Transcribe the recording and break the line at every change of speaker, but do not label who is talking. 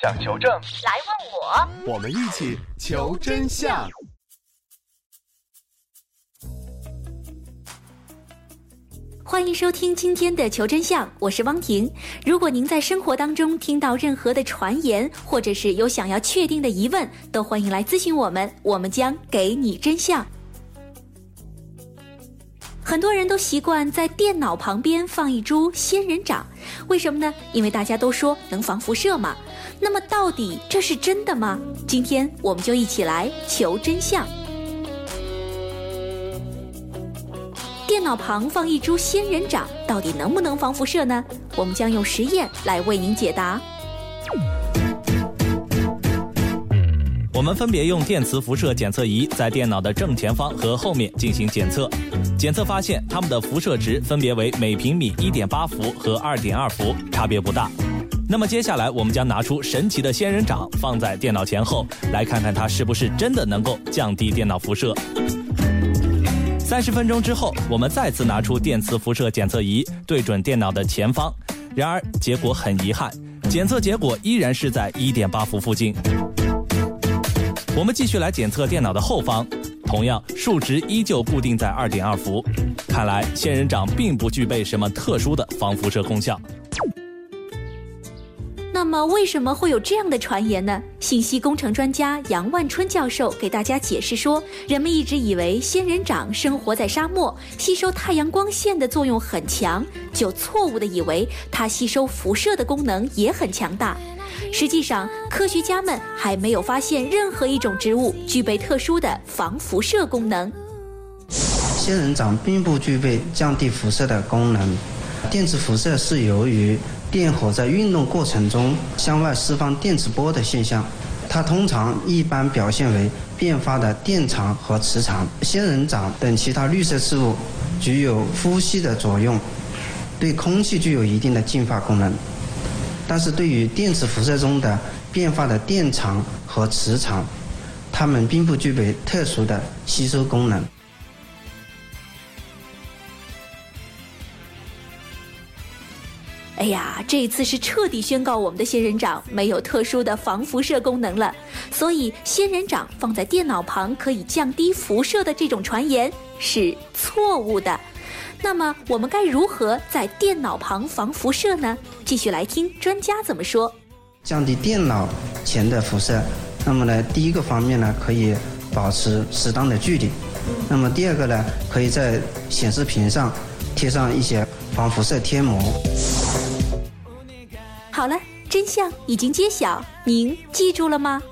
想求证，
来问
我，我们一起求真相。
欢迎收听今天的《求真相》，我是汪婷。如果您在生活当中听到任何的传言，或者是有想要确定的疑问，都欢迎来咨询我们，我们将给你真相。很多人都习惯在电脑旁边放一株仙人掌，为什么呢？因为大家都说能防辐射嘛。那么到底这是真的吗？今天我们就一起来求真相。电脑旁放一株仙人掌，到底能不能防辐射呢？我们将用实验来为您解答。
我们分别用电磁辐射检测仪在电脑的正前方和后面进行检测，检测发现它们的辐射值分别为每平米一点八伏和二点二伏，差别不大。那么接下来我们将拿出神奇的仙人掌放在电脑前后，来看看它是不是真的能够降低电脑辐射。三十分钟之后，我们再次拿出电磁辐射检测仪对准电脑的前方，然而结果很遗憾，检测结果依然是在一点八伏附近。我们继续来检测电脑的后方，同样数值依旧固定在二点二伏。看来仙人掌并不具备什么特殊的防辐射功效。
那么为什么会有这样的传言呢？信息工程专家杨万春教授给大家解释说，人们一直以为仙人掌生活在沙漠，吸收太阳光线的作用很强，就错误的以为它吸收辐射的功能也很强大。实际上，科学家们还没有发现任何一种植物具备特殊的防辐射功能。
仙人掌并不具备降低辐射的功能。电磁辐射是由于电荷在运动过程中向外释放电磁波的现象，它通常一般表现为变发的电场和磁场。仙人掌等其他绿色事物具有呼吸的作用，对空气具有一定的净化功能。但是对于电磁辐射中的变化的电场和磁场，它们并不具备特殊的吸收功能。
哎呀，这次是彻底宣告我们的仙人掌没有特殊的防辐射功能了。所以，仙人掌放在电脑旁可以降低辐射的这种传言是错误的。那么我们该如何在电脑旁防辐射呢？继续来听专家怎么说。
降低电脑前的辐射，那么呢，第一个方面呢，可以保持适当的距离。那么第二个呢，可以在显示屏上贴上一些防辐射贴膜。
好了，真相已经揭晓，您记住了吗？